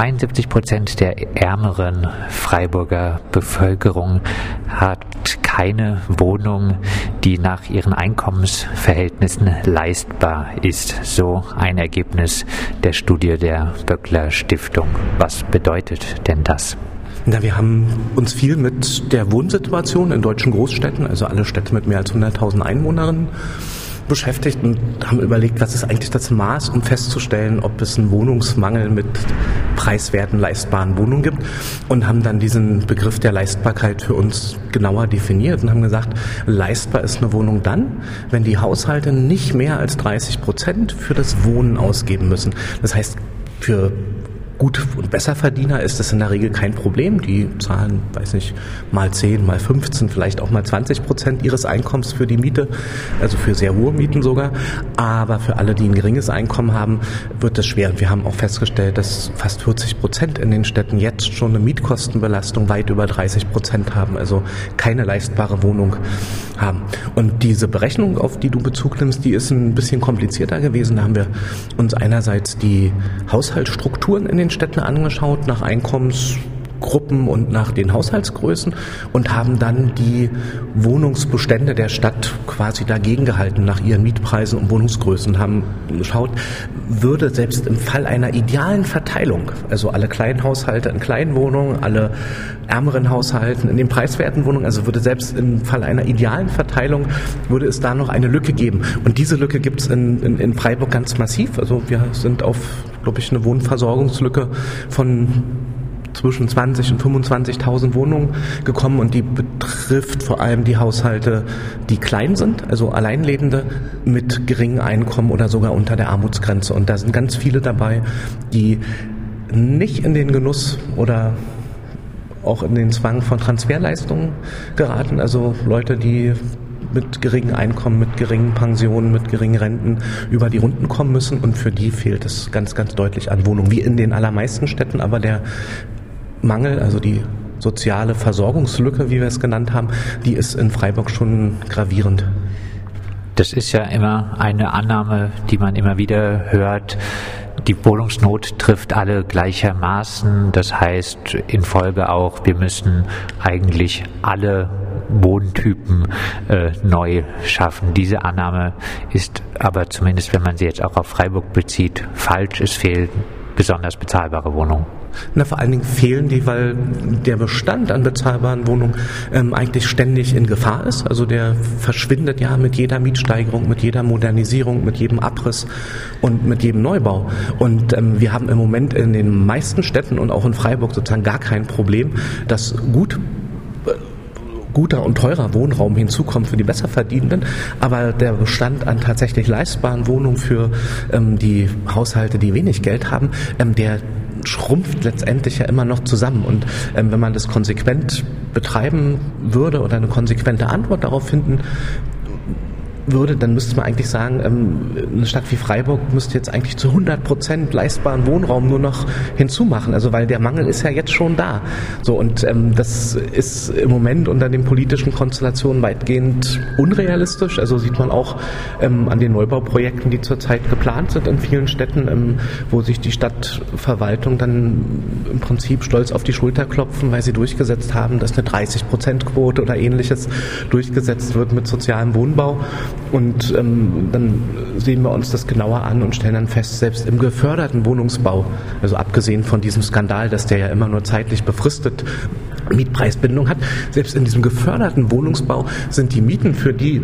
72 Prozent der ärmeren Freiburger Bevölkerung hat keine Wohnung, die nach ihren Einkommensverhältnissen leistbar ist. So ein Ergebnis der Studie der Böckler Stiftung. Was bedeutet denn das? Na, wir haben uns viel mit der Wohnsituation in deutschen Großstädten, also alle Städte mit mehr als 100.000 Einwohnerinnen, beschäftigt und haben überlegt, was ist eigentlich das Maß, um festzustellen, ob es einen Wohnungsmangel mit preiswerten, leistbaren Wohnungen gibt und haben dann diesen Begriff der Leistbarkeit für uns genauer definiert und haben gesagt, leistbar ist eine Wohnung dann, wenn die Haushalte nicht mehr als 30 Prozent für das Wohnen ausgeben müssen. Das heißt, für Gut- und Besserverdiener ist das in der Regel kein Problem. Die zahlen, weiß nicht, mal 10, mal 15, vielleicht auch mal 20 Prozent ihres Einkommens für die Miete, also für sehr hohe Mieten sogar. Aber für alle, die ein geringes Einkommen haben, wird das schwer. Und wir haben auch festgestellt, dass fast 40 Prozent in den Städten jetzt schon eine Mietkostenbelastung weit über 30 Prozent haben, also keine leistbare Wohnung haben. Und diese Berechnung, auf die du Bezug nimmst, die ist ein bisschen komplizierter gewesen. Da haben wir uns einerseits die Haushaltsstrukturen in den Städten angeschaut nach Einkommensgruppen und nach den Haushaltsgrößen und haben dann die Wohnungsbestände der Stadt quasi dagegen gehalten nach ihren Mietpreisen und Wohnungsgrößen, haben geschaut, würde selbst im Fall einer idealen Verteilung, also alle kleinen Haushalte in kleinen Wohnungen, alle ärmeren Haushalten in den preiswerten Wohnungen, also würde selbst im Fall einer idealen Verteilung, würde es da noch eine Lücke geben. Und diese Lücke gibt es in, in, in Freiburg ganz massiv. Also wir sind auf glaube ich, eine Wohnversorgungslücke von zwischen 20 und 25.000 Wohnungen gekommen und die betrifft vor allem die Haushalte, die klein sind, also Alleinlebende mit geringem Einkommen oder sogar unter der Armutsgrenze. Und da sind ganz viele dabei, die nicht in den Genuss oder auch in den Zwang von Transferleistungen geraten, also Leute, die mit geringen Einkommen, mit geringen Pensionen, mit geringen Renten über die Runden kommen müssen. Und für die fehlt es ganz, ganz deutlich an Wohnungen, wie in den allermeisten Städten. Aber der Mangel, also die soziale Versorgungslücke, wie wir es genannt haben, die ist in Freiburg schon gravierend. Das ist ja immer eine Annahme, die man immer wieder hört. Die Wohnungsnot trifft alle gleichermaßen. Das heißt in Folge auch, wir müssen eigentlich alle Wohntypen äh, neu schaffen. Diese Annahme ist aber zumindest, wenn man sie jetzt auch auf Freiburg bezieht, falsch. Es fehlen besonders bezahlbare Wohnungen. Na, vor allen Dingen fehlen die, weil der Bestand an bezahlbaren Wohnungen ähm, eigentlich ständig in Gefahr ist. Also der verschwindet ja mit jeder Mietsteigerung, mit jeder Modernisierung, mit jedem Abriss und mit jedem Neubau. Und ähm, wir haben im Moment in den meisten Städten und auch in Freiburg sozusagen gar kein Problem, dass gut guter und teurer Wohnraum hinzukommt für die Besserverdienenden, aber der Bestand an tatsächlich leistbaren Wohnungen für ähm, die Haushalte, die wenig Geld haben, ähm, der schrumpft letztendlich ja immer noch zusammen. Und ähm, wenn man das konsequent betreiben würde oder eine konsequente Antwort darauf finden würde, dann müsste man eigentlich sagen, ähm, eine Stadt wie Freiburg müsste jetzt eigentlich zu 100 Prozent leistbaren Wohnraum nur noch hinzumachen. Also weil der Mangel ist ja jetzt schon da. So und ähm, das ist im Moment unter den politischen Konstellationen weitgehend unrealistisch. Also sieht man auch ähm, an den Neubauprojekten, die zurzeit geplant sind in vielen Städten, ähm, wo sich die Stadtverwaltung dann im Prinzip stolz auf die Schulter klopfen, weil sie durchgesetzt haben, dass eine 30 Prozent Quote oder ähnliches durchgesetzt wird mit sozialem Wohnbau. Und ähm, dann sehen wir uns das genauer an und stellen dann fest, selbst im geförderten Wohnungsbau, also abgesehen von diesem Skandal, dass der ja immer nur zeitlich befristet Mietpreisbindung hat, selbst in diesem geförderten Wohnungsbau sind die Mieten für die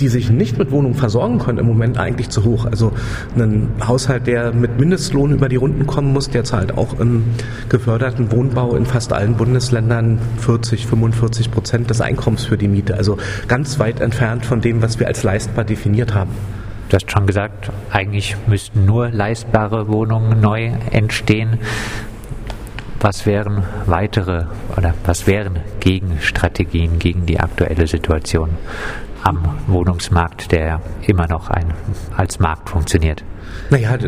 die sich nicht mit Wohnungen versorgen können, im Moment eigentlich zu hoch. Also ein Haushalt, der mit Mindestlohn über die Runden kommen muss, der zahlt auch im geförderten Wohnbau in fast allen Bundesländern 40, 45 Prozent des Einkommens für die Miete. Also ganz weit entfernt von dem, was wir als leistbar definiert haben. Du hast schon gesagt, eigentlich müssten nur leistbare Wohnungen neu entstehen. Was wären weitere oder was wären Gegenstrategien gegen die aktuelle Situation? Am Wohnungsmarkt, der immer noch ein, als Markt funktioniert. Naja,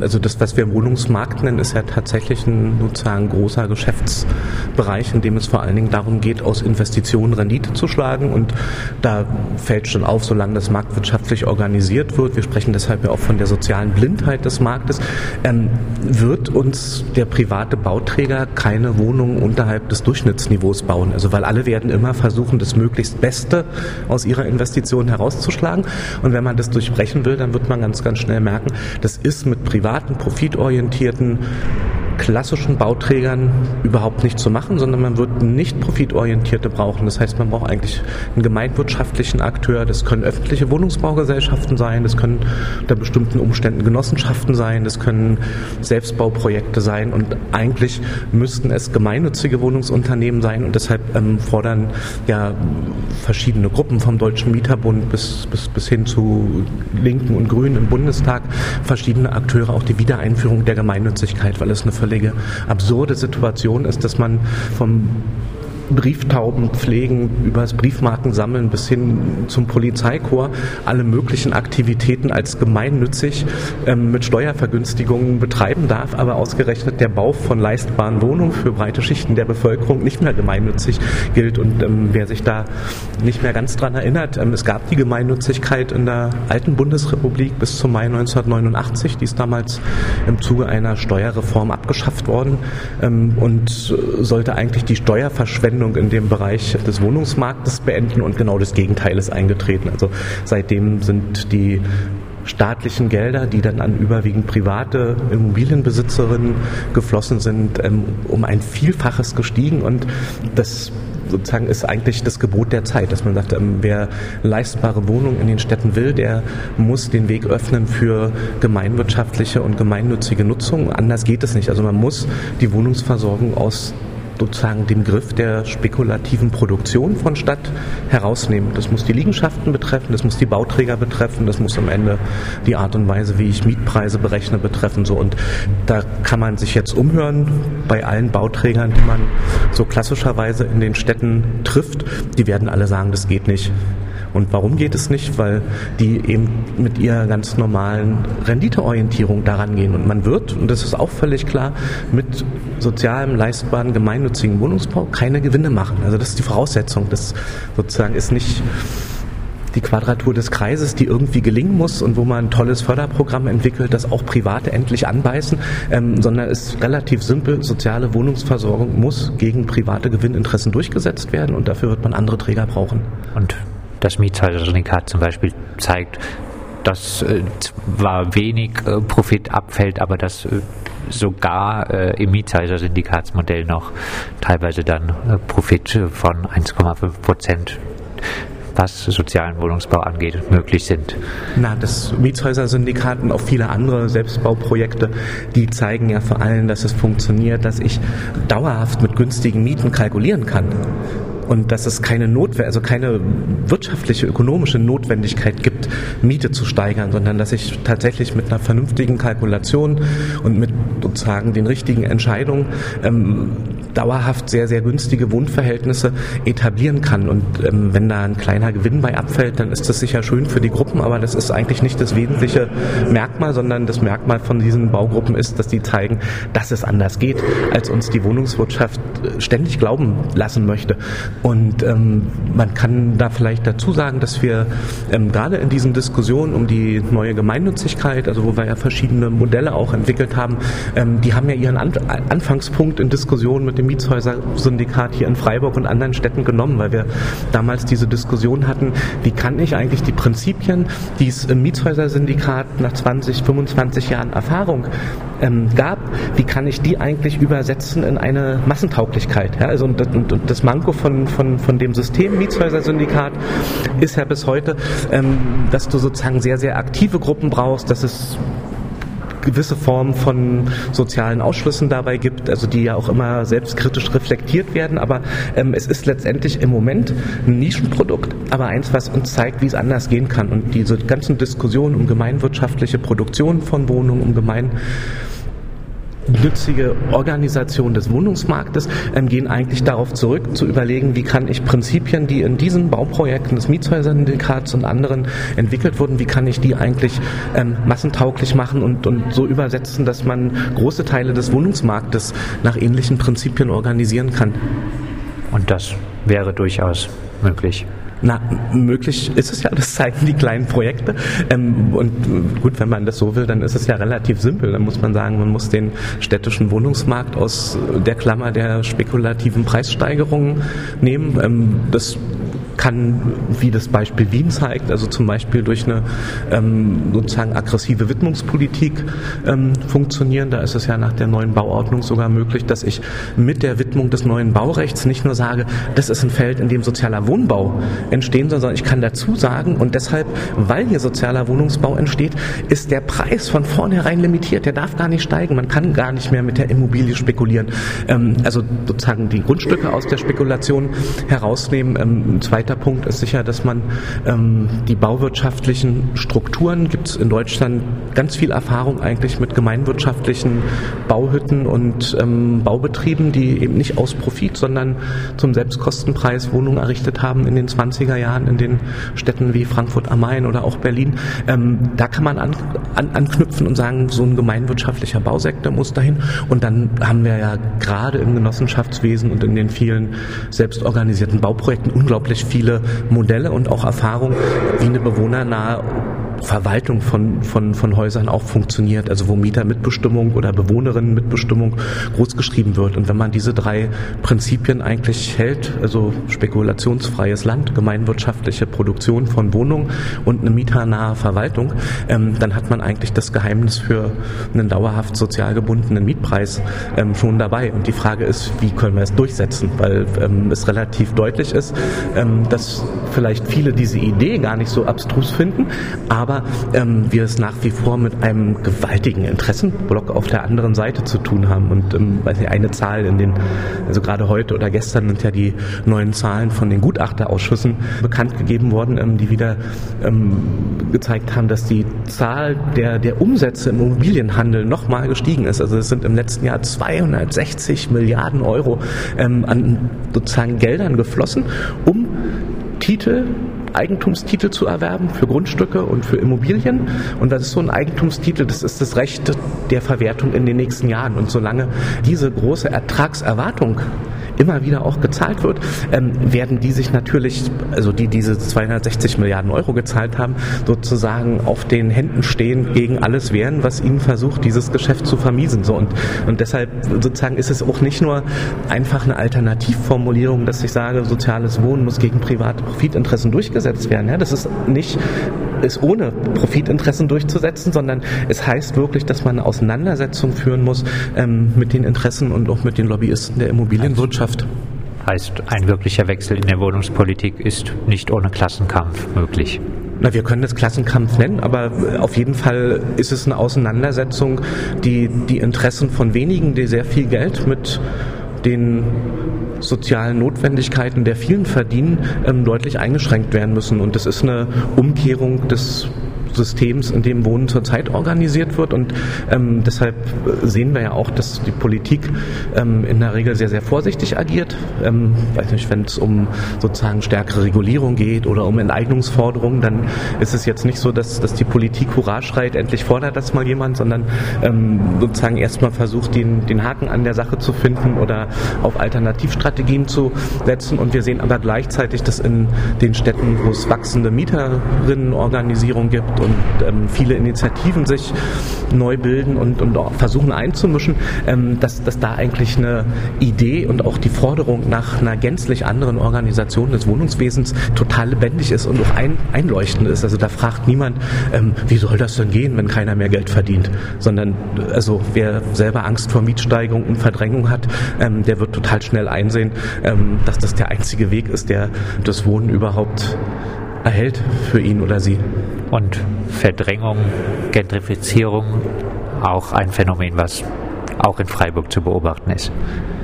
also das, was wir Wohnungsmarkt nennen, ist ja tatsächlich ein sozusagen großer Geschäftsbereich, in dem es vor allen Dingen darum geht, aus Investitionen Rendite zu schlagen. Und da fällt schon auf, solange das marktwirtschaftlich organisiert wird, wir sprechen deshalb ja auch von der sozialen Blindheit des Marktes, ähm, wird uns der private Bauträger keine Wohnungen unterhalb des Durchschnittsniveaus bauen. Also weil alle werden immer versuchen, das möglichst Beste aus ihrer Investition herauszuschlagen. Und wenn man das durchbrechen will, dann wird man ganz, ganz schnell merken, das ist mit privaten, profitorientierten klassischen Bauträgern überhaupt nicht zu machen, sondern man wird nicht profitorientierte brauchen. Das heißt, man braucht eigentlich einen gemeinwirtschaftlichen Akteur. Das können öffentliche Wohnungsbaugesellschaften sein, das können unter bestimmten Umständen Genossenschaften sein, das können Selbstbauprojekte sein und eigentlich müssten es gemeinnützige Wohnungsunternehmen sein und deshalb ähm, fordern ja verschiedene Gruppen vom Deutschen Mieterbund bis, bis, bis hin zu Linken und Grünen im Bundestag verschiedene Akteure auch die Wiedereinführung der Gemeinnützigkeit, weil es eine völlige absurde Situation ist, dass man vom Brieftauben pflegen, über das Briefmarken sammeln bis hin zum Polizeikorps alle möglichen Aktivitäten als gemeinnützig ähm, mit Steuervergünstigungen betreiben darf, aber ausgerechnet der Bau von leistbaren Wohnungen für breite Schichten der Bevölkerung nicht mehr gemeinnützig gilt. Und ähm, wer sich da nicht mehr ganz dran erinnert, ähm, es gab die Gemeinnützigkeit in der alten Bundesrepublik bis zum Mai 1989, die ist damals im Zuge einer Steuerreform abgeschafft worden ähm, und sollte eigentlich die Steuerverschwendung Verschwendung in dem Bereich des Wohnungsmarktes beenden und genau das Gegenteil ist eingetreten. Also seitdem sind die staatlichen Gelder, die dann an überwiegend private Immobilienbesitzerinnen geflossen sind, ähm, um ein Vielfaches gestiegen und das sozusagen ist eigentlich das Gebot der Zeit, dass man sagt, ähm, wer leistbare Wohnungen in den Städten will, der muss den Weg öffnen für gemeinwirtschaftliche und gemeinnützige Nutzung. Anders geht es nicht. Also man muss die Wohnungsversorgung aus sozusagen den Griff der spekulativen Produktion von Stadt herausnehmen. Das muss die Liegenschaften betreffen, das muss die Bauträger betreffen, das muss am Ende die Art und Weise, wie ich Mietpreise berechne, betreffen. So und da kann man sich jetzt umhören bei allen Bauträgern, die man so klassischerweise in den Städten trifft. Die werden alle sagen, das geht nicht. Und warum geht es nicht? Weil die eben mit ihrer ganz normalen Renditeorientierung daran gehen. Und man wird, und das ist auch völlig klar, mit sozialem, leistbaren, gemeinnützigen Wohnungsbau keine Gewinne machen. Also das ist die Voraussetzung. Das sozusagen ist nicht die Quadratur des Kreises, die irgendwie gelingen muss und wo man ein tolles Förderprogramm entwickelt, das auch Private endlich anbeißen, ähm, sondern ist relativ simpel, soziale Wohnungsversorgung muss gegen private Gewinninteressen durchgesetzt werden und dafür wird man andere Träger brauchen. Und das Mietshäuser-Syndikat zum Beispiel zeigt, dass äh, zwar wenig äh, Profit abfällt, aber dass äh, sogar im Mietshäuser-Syndikatsmodell noch teilweise dann Profit von 1,5 Prozent was sozialen Wohnungsbau angeht, möglich sind. Na, das Mietshäuser-Syndikat und auch viele andere Selbstbauprojekte, die zeigen ja vor allem, dass es funktioniert, dass ich dauerhaft mit günstigen Mieten kalkulieren kann und dass es keine Notwehr, also keine wirtschaftliche, ökonomische Notwendigkeit gibt, Miete zu steigern, sondern dass ich tatsächlich mit einer vernünftigen Kalkulation und mit sozusagen den richtigen Entscheidungen ähm, dauerhaft sehr, sehr günstige Wohnverhältnisse etablieren kann. Und ähm, wenn da ein kleiner Gewinn bei abfällt, dann ist das sicher schön für die Gruppen, aber das ist eigentlich nicht das wesentliche Merkmal, sondern das Merkmal von diesen Baugruppen ist, dass die zeigen, dass es anders geht, als uns die Wohnungswirtschaft äh, ständig glauben lassen möchte. Und ähm, man kann da vielleicht dazu sagen, dass wir ähm, gerade in diesen Diskussionen um die neue Gemeinnützigkeit, also wo wir ja verschiedene Modelle auch entwickelt haben, ähm, die haben ja ihren An Anfangspunkt in Diskussionen mit dem Mietshäuser-Syndikat hier in Freiburg und anderen Städten genommen, weil wir damals diese Diskussion hatten, wie kann ich eigentlich die Prinzipien, die es im Mietshäuser-Syndikat nach 20, 25 Jahren Erfahrung ähm, gab, wie kann ich die eigentlich übersetzen in eine Massentauglichkeit? Ja? Also und, und, und das Manko von, von, von dem System Mietshäuser-Syndikat ist ja bis heute, ähm, dass du sozusagen sehr, sehr aktive Gruppen brauchst, dass es gewisse Formen von sozialen Ausschlüssen dabei gibt, also die ja auch immer selbstkritisch reflektiert werden. Aber ähm, es ist letztendlich im Moment ein Nischenprodukt, aber eins, was uns zeigt, wie es anders gehen kann. Und diese ganzen Diskussionen um gemeinwirtschaftliche Produktion von Wohnungen, um gemein nützige Organisation des Wohnungsmarktes ähm, gehen eigentlich darauf zurück, zu überlegen, wie kann ich Prinzipien, die in diesen Bauprojekten des Mietshäuser-Syndikats und anderen entwickelt wurden, wie kann ich die eigentlich ähm, massentauglich machen und, und so übersetzen, dass man große Teile des Wohnungsmarktes nach ähnlichen Prinzipien organisieren kann. Und das wäre durchaus möglich. Na, möglich ist es ja, das zeigen die kleinen Projekte. Ähm, und gut, wenn man das so will, dann ist es ja relativ simpel. Dann muss man sagen, man muss den städtischen Wohnungsmarkt aus der Klammer der spekulativen Preissteigerungen nehmen. Ähm, das kann, wie das Beispiel Wien zeigt, also zum Beispiel durch eine ähm, sozusagen aggressive Widmungspolitik ähm, funktionieren. Da ist es ja nach der neuen Bauordnung sogar möglich, dass ich mit der Widmung des neuen Baurechts nicht nur sage, das ist ein Feld, in dem sozialer Wohnbau entstehen soll, sondern ich kann dazu sagen und deshalb, weil hier sozialer Wohnungsbau entsteht, ist der Preis von vornherein limitiert. Der darf gar nicht steigen. Man kann gar nicht mehr mit der Immobilie spekulieren. Ähm, also sozusagen die Grundstücke aus der Spekulation herausnehmen. Ähm, zweiter Punkt ist sicher, dass man ähm, die bauwirtschaftlichen Strukturen, gibt es in Deutschland ganz viel Erfahrung eigentlich mit gemeinwirtschaftlichen Bauhütten und ähm, Baubetrieben, die eben nicht aus Profit, sondern zum Selbstkostenpreis Wohnungen errichtet haben in den 20er Jahren in den Städten wie Frankfurt am Main oder auch Berlin. Ähm, da kann man an, an, anknüpfen und sagen, so ein gemeinwirtschaftlicher Bausektor muss dahin. Und dann haben wir ja gerade im Genossenschaftswesen und in den vielen selbstorganisierten Bauprojekten unglaublich viel viele Modelle und auch Erfahrung, wie eine bewohnernahe Verwaltung von, von, von Häusern auch funktioniert, also wo Mietermitbestimmung oder Bewohnerinnenmitbestimmung großgeschrieben wird. Und wenn man diese drei Prinzipien eigentlich hält, also spekulationsfreies Land, gemeinwirtschaftliche Produktion von Wohnungen und eine mieternahe Verwaltung, ähm, dann hat man eigentlich das Geheimnis für einen dauerhaft sozial gebundenen Mietpreis ähm, schon dabei. Und die Frage ist, wie können wir es durchsetzen? Weil ähm, es relativ deutlich ist, ähm, dass vielleicht viele diese Idee gar nicht so abstrus finden, aber aber ähm, wir es nach wie vor mit einem gewaltigen Interessenblock auf der anderen Seite zu tun haben. Und ähm, weiß nicht, eine Zahl in den, also gerade heute oder gestern sind ja die neuen Zahlen von den Gutachterausschüssen bekannt gegeben worden, ähm, die wieder ähm, gezeigt haben, dass die Zahl der, der Umsätze im Immobilienhandel nochmal gestiegen ist. Also es sind im letzten Jahr 260 Milliarden Euro ähm, an sozusagen Geldern geflossen, um Titel Eigentumstitel zu erwerben für Grundstücke und für Immobilien. Und das ist so ein Eigentumstitel, das ist das Recht der Verwertung in den nächsten Jahren. Und solange diese große Ertragserwartung immer wieder auch gezahlt wird, ähm, werden die sich natürlich, also die diese 260 Milliarden Euro gezahlt haben, sozusagen auf den Händen stehen gegen alles wehren, was ihnen versucht, dieses Geschäft zu vermiesen. So und, und deshalb sozusagen ist es auch nicht nur einfach eine Alternativformulierung, dass ich sage, soziales Wohnen muss gegen private Profitinteressen durchgesetzt werden. Ja, das ist nicht ist ohne Profitinteressen durchzusetzen, sondern es heißt wirklich, dass man eine Auseinandersetzung führen muss ähm, mit den Interessen und auch mit den Lobbyisten der Immobilienwirtschaft Wirtschaft. Heißt, ein wirklicher Wechsel in der Wohnungspolitik ist nicht ohne Klassenkampf möglich. Na, wir können das Klassenkampf nennen, aber auf jeden Fall ist es eine Auseinandersetzung, die die Interessen von wenigen, die sehr viel Geld mit den sozialen Notwendigkeiten der vielen verdienen, ähm, deutlich eingeschränkt werden müssen. Und das ist eine Umkehrung des Systems, in dem Wohnen zurzeit organisiert wird. Und ähm, deshalb sehen wir ja auch, dass die Politik ähm, in der Regel sehr, sehr vorsichtig agiert. Ähm, weiß nicht, wenn es um sozusagen stärkere Regulierung geht oder um Enteignungsforderungen, dann ist es jetzt nicht so, dass, dass die Politik Hurra schreit, endlich fordert das mal jemand, sondern ähm, sozusagen erstmal versucht, den, den Haken an der Sache zu finden oder auf Alternativstrategien zu setzen. Und wir sehen aber gleichzeitig, dass in den Städten, wo es wachsende Mieterinnenorganisierung gibt und ähm, viele Initiativen sich neu bilden und, und versuchen einzumischen, ähm, dass, dass da eigentlich eine Idee und auch die Forderung nach einer gänzlich anderen Organisation des Wohnungswesens total lebendig ist und auch ein, einleuchtend ist. Also da fragt niemand, ähm, wie soll das denn gehen, wenn keiner mehr Geld verdient, sondern also wer selber Angst vor Mietsteigerung und Verdrängung hat, ähm, der wird total schnell einsehen, ähm, dass das der einzige Weg ist, der das Wohnen überhaupt erhält für ihn oder sie. Und Verdrängung, Gentrifizierung, auch ein Phänomen, was auch in Freiburg zu beobachten ist.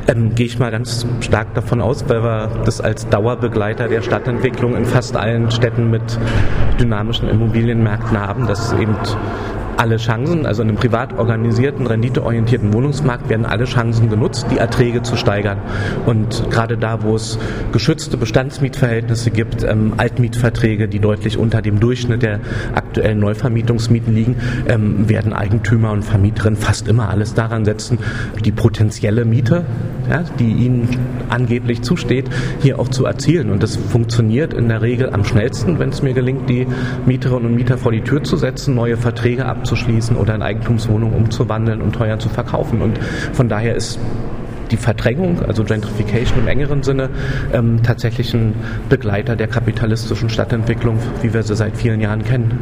Ähm, Gehe ich mal ganz stark davon aus, weil wir das als Dauerbegleiter der Stadtentwicklung in fast allen Städten mit dynamischen Immobilienmärkten haben, dass eben alle Chancen, also in einem privat organisierten, renditeorientierten Wohnungsmarkt werden alle Chancen genutzt, die Erträge zu steigern. Und gerade da, wo es geschützte Bestandsmietverhältnisse gibt, ähm, Altmietverträge, die deutlich unter dem Durchschnitt der aktuellen Neuvermietungsmieten liegen, ähm, werden Eigentümer und Vermieterinnen fast immer alles daran setzen, die potenzielle Miete, ja, die ihnen angeblich zusteht, hier auch zu erzielen. Und das funktioniert in der Regel am schnellsten, wenn es mir gelingt, die Mieterinnen und Mieter vor die Tür zu setzen, neue Verträge abzuschließen oder in Eigentumswohnungen umzuwandeln und teuer zu verkaufen. Und von daher ist die Verdrängung, also Gentrification im engeren Sinne, ähm, tatsächlich ein Begleiter der kapitalistischen Stadtentwicklung, wie wir sie seit vielen Jahren kennen.